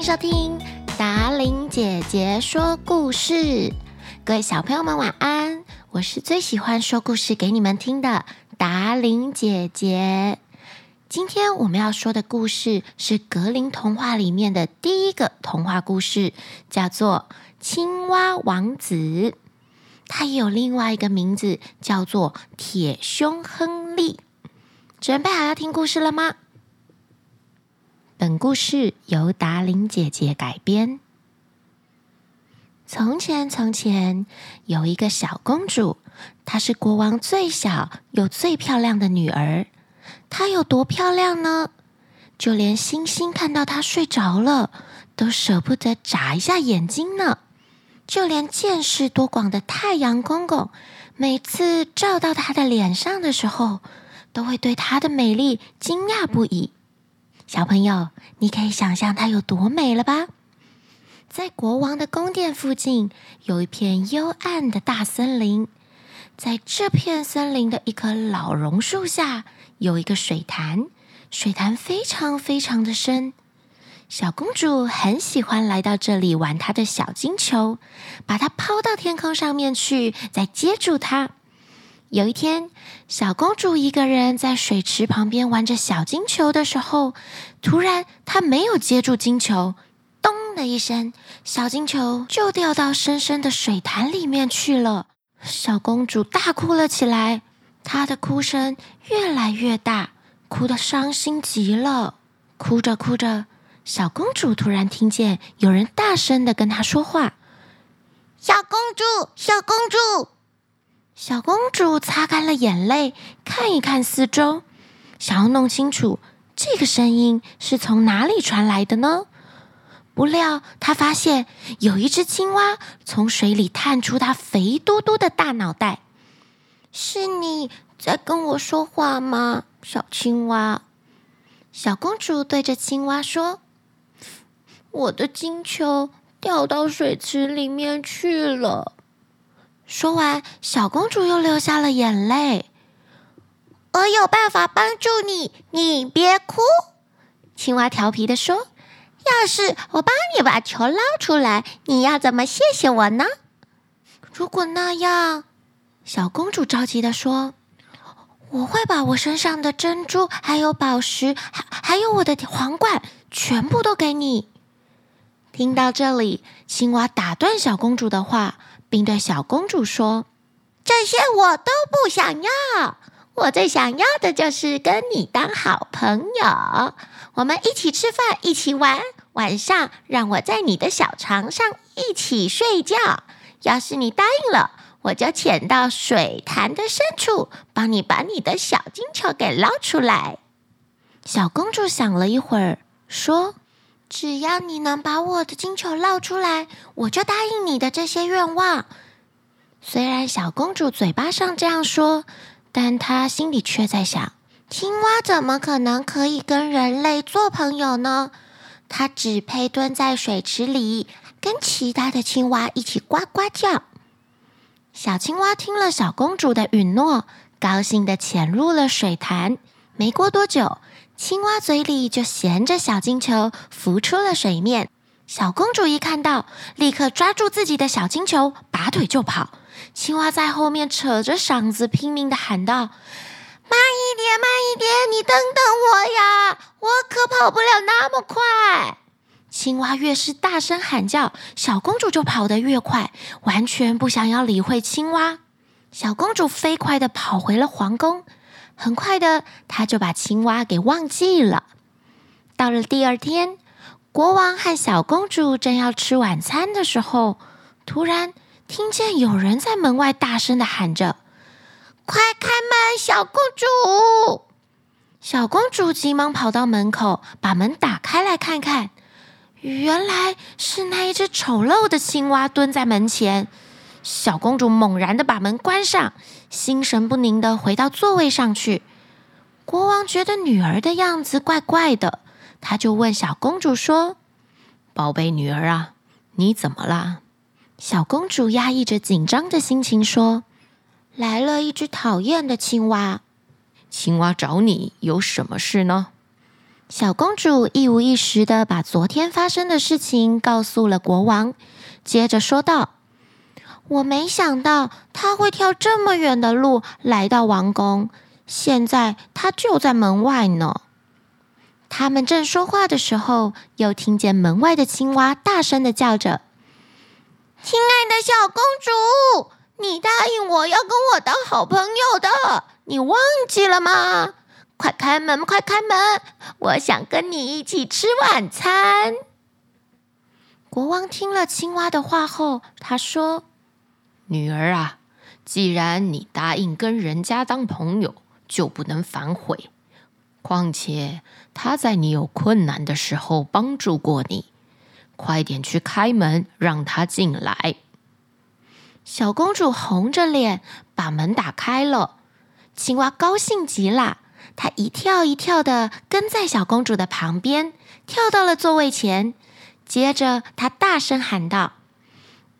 迎收听达琳姐姐说故事。各位小朋友们晚安，我是最喜欢说故事给你们听的达琳姐姐。今天我们要说的故事是格林童话里面的第一个童话故事，叫做《青蛙王子》。它也有另外一个名字，叫做《铁胸亨利》。准备好要听故事了吗？本故事由达琳姐姐改编。从前，从前有一个小公主，她是国王最小又最漂亮的女儿。她有多漂亮呢？就连星星看到她睡着了，都舍不得眨一下眼睛呢。就连见识多广的太阳公公，每次照到她的脸上的时候，都会对她的美丽惊讶不已。小朋友，你可以想象它有多美了吧？在国王的宫殿附近，有一片幽暗的大森林。在这片森林的一棵老榕树下，有一个水潭，水潭非常非常的深。小公主很喜欢来到这里玩她的小金球，把它抛到天空上面去，再接住它。有一天，小公主一个人在水池旁边玩着小金球的时候，突然她没有接住金球，咚的一声，小金球就掉到深深的水潭里面去了。小公主大哭了起来，她的哭声越来越大，哭得伤心极了。哭着哭着，小公主突然听见有人大声地跟她说话：“小公主，小公主。”小公主擦干了眼泪，看一看四周，想要弄清楚这个声音是从哪里传来的呢？不料，她发现有一只青蛙从水里探出它肥嘟嘟的大脑袋。是你在跟我说话吗，小青蛙？小公主对着青蛙说：“我的金球掉到水池里面去了。”说完，小公主又流下了眼泪。我有办法帮助你，你别哭。青蛙调皮地说：“要是我帮你把球捞出来，你要怎么谢谢我呢？”如果那样，小公主着急地说：“我会把我身上的珍珠、还有宝石、还还有我的皇冠，全部都给你。”听到这里，青蛙打断小公主的话。并对小公主说：“这些我都不想要，我最想要的就是跟你当好朋友，我们一起吃饭，一起玩，晚上让我在你的小床上一起睡觉。要是你答应了，我就潜到水潭的深处，帮你把你的小金球给捞出来。”小公主想了一会儿，说。只要你能把我的金球捞出来，我就答应你的这些愿望。虽然小公主嘴巴上这样说，但她心里却在想：青蛙怎么可能可以跟人类做朋友呢？它只配蹲在水池里，跟其他的青蛙一起呱呱叫。小青蛙听了小公主的允诺，高兴地潜入了水潭。没过多久，青蛙嘴里就衔着小金球浮出了水面，小公主一看到，立刻抓住自己的小金球，拔腿就跑。青蛙在后面扯着嗓子拼命地喊道：“慢一点，慢一点，你等等我呀，我可跑不了那么快。”青蛙越是大声喊叫，小公主就跑得越快，完全不想要理会青蛙。小公主飞快地跑回了皇宫。很快的，他就把青蛙给忘记了。到了第二天，国王和小公主正要吃晚餐的时候，突然听见有人在门外大声的喊着：“快开门，小公主！”小公主急忙跑到门口，把门打开来看看，原来是那一只丑陋的青蛙蹲在门前。小公主猛然的把门关上，心神不宁的回到座位上去。国王觉得女儿的样子怪怪的，他就问小公主说：“宝贝女儿啊，你怎么啦？”小公主压抑着紧张的心情说：“来了一只讨厌的青蛙。”青蛙找你有什么事呢？小公主一五一十的把昨天发生的事情告诉了国王，接着说道：“我没想到他会跳这么远的路来到王宫，现在他就在门外呢。”他们正说话的时候，又听见门外的青蛙大声的叫着：“亲爱的小公主，你答应我要跟我当好朋友的，你忘记了吗？”快开门！快开门！我想跟你一起吃晚餐。国王听了青蛙的话后，他说：“女儿啊，既然你答应跟人家当朋友，就不能反悔。况且他在你有困难的时候帮助过你，快点去开门，让他进来。”小公主红着脸把门打开了，青蛙高兴极了。它一跳一跳的跟在小公主的旁边，跳到了。座位前。接着，它大声喊道：“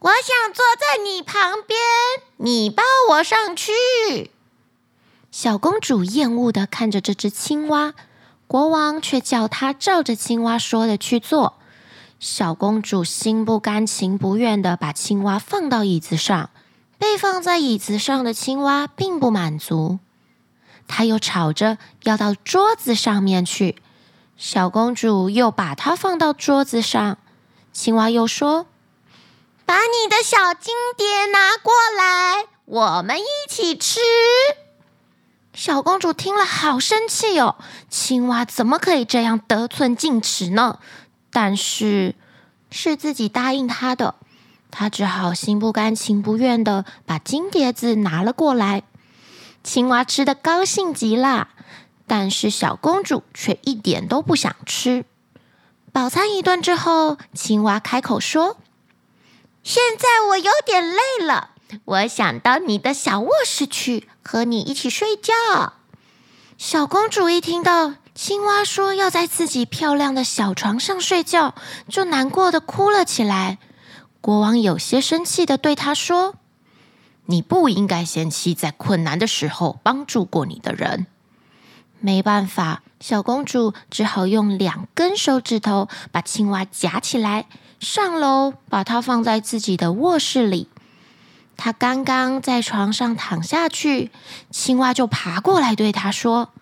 我想坐在你旁边，你抱我上去。”小公主厌恶的看着这只青蛙，国王却叫她照着青蛙说的去做。小公主心不甘情不愿的把青蛙放到椅子上，被放在椅子上的青蛙并不满足。他又吵着要到桌子上面去，小公主又把它放到桌子上。青蛙又说：“把你的小金碟拿过来，我们一起吃。”小公主听了好生气哦，青蛙怎么可以这样得寸进尺呢？但是是自己答应她的，她只好心不甘情不愿的把金碟子拿了过来。青蛙吃的高兴极了，但是小公主却一点都不想吃。饱餐一顿之后，青蛙开口说：“现在我有点累了，我想到你的小卧室去和你一起睡觉。”小公主一听到青蛙说要在自己漂亮的小床上睡觉，就难过的哭了起来。国王有些生气的对她说。你不应该嫌弃在困难的时候帮助过你的人。没办法，小公主只好用两根手指头把青蛙夹起来，上楼把它放在自己的卧室里。他刚刚在床上躺下去，青蛙就爬过来对他说：“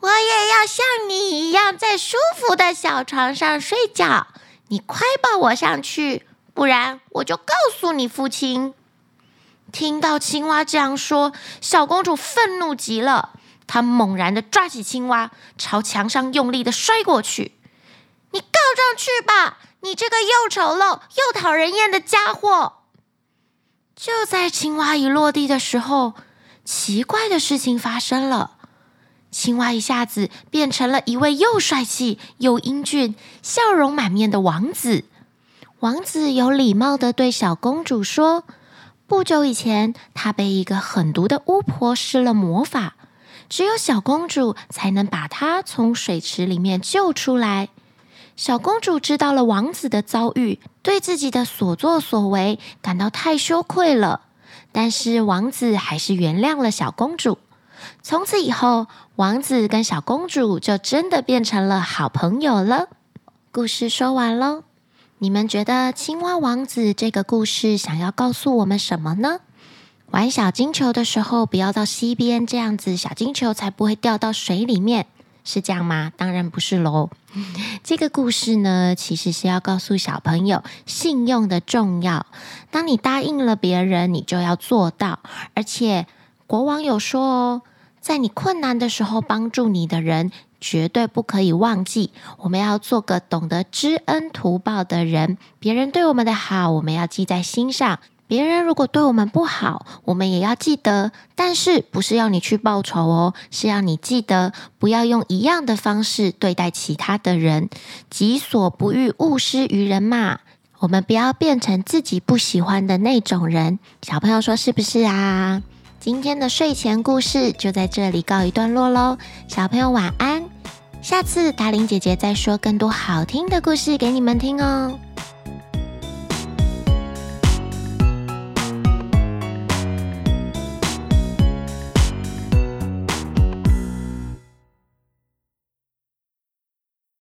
我也要像你一样在舒服的小床上睡觉，你快抱我上去，不然我就告诉你父亲。”听到青蛙这样说，小公主愤怒极了。她猛然的抓起青蛙，朝墙上用力的摔过去。“你告状去吧，你这个又丑陋又讨人厌的家伙！”就在青蛙一落地的时候，奇怪的事情发生了。青蛙一下子变成了一位又帅气又英俊、笑容满面的王子。王子有礼貌的对小公主说。不久以前，他被一个狠毒的巫婆施了魔法，只有小公主才能把她从水池里面救出来。小公主知道了王子的遭遇，对自己的所作所为感到太羞愧了。但是王子还是原谅了小公主。从此以后，王子跟小公主就真的变成了好朋友了。故事说完喽。你们觉得青蛙王子这个故事想要告诉我们什么呢？玩小金球的时候，不要到溪边，这样子小金球才不会掉到水里面，是这样吗？当然不是喽。这个故事呢，其实是要告诉小朋友信用的重要。当你答应了别人，你就要做到。而且国王有说哦，在你困难的时候帮助你的人。绝对不可以忘记，我们要做个懂得知恩图报的人。别人对我们的好，我们要记在心上；别人如果对我们不好，我们也要记得。但是，不是要你去报仇哦，是要你记得，不要用一样的方式对待其他的人。己所不欲，勿施于人嘛。我们不要变成自己不喜欢的那种人。小朋友说是不是啊？今天的睡前故事就在这里告一段落喽，小朋友晚安。下次达玲姐姐再说更多好听的故事给你们听哦。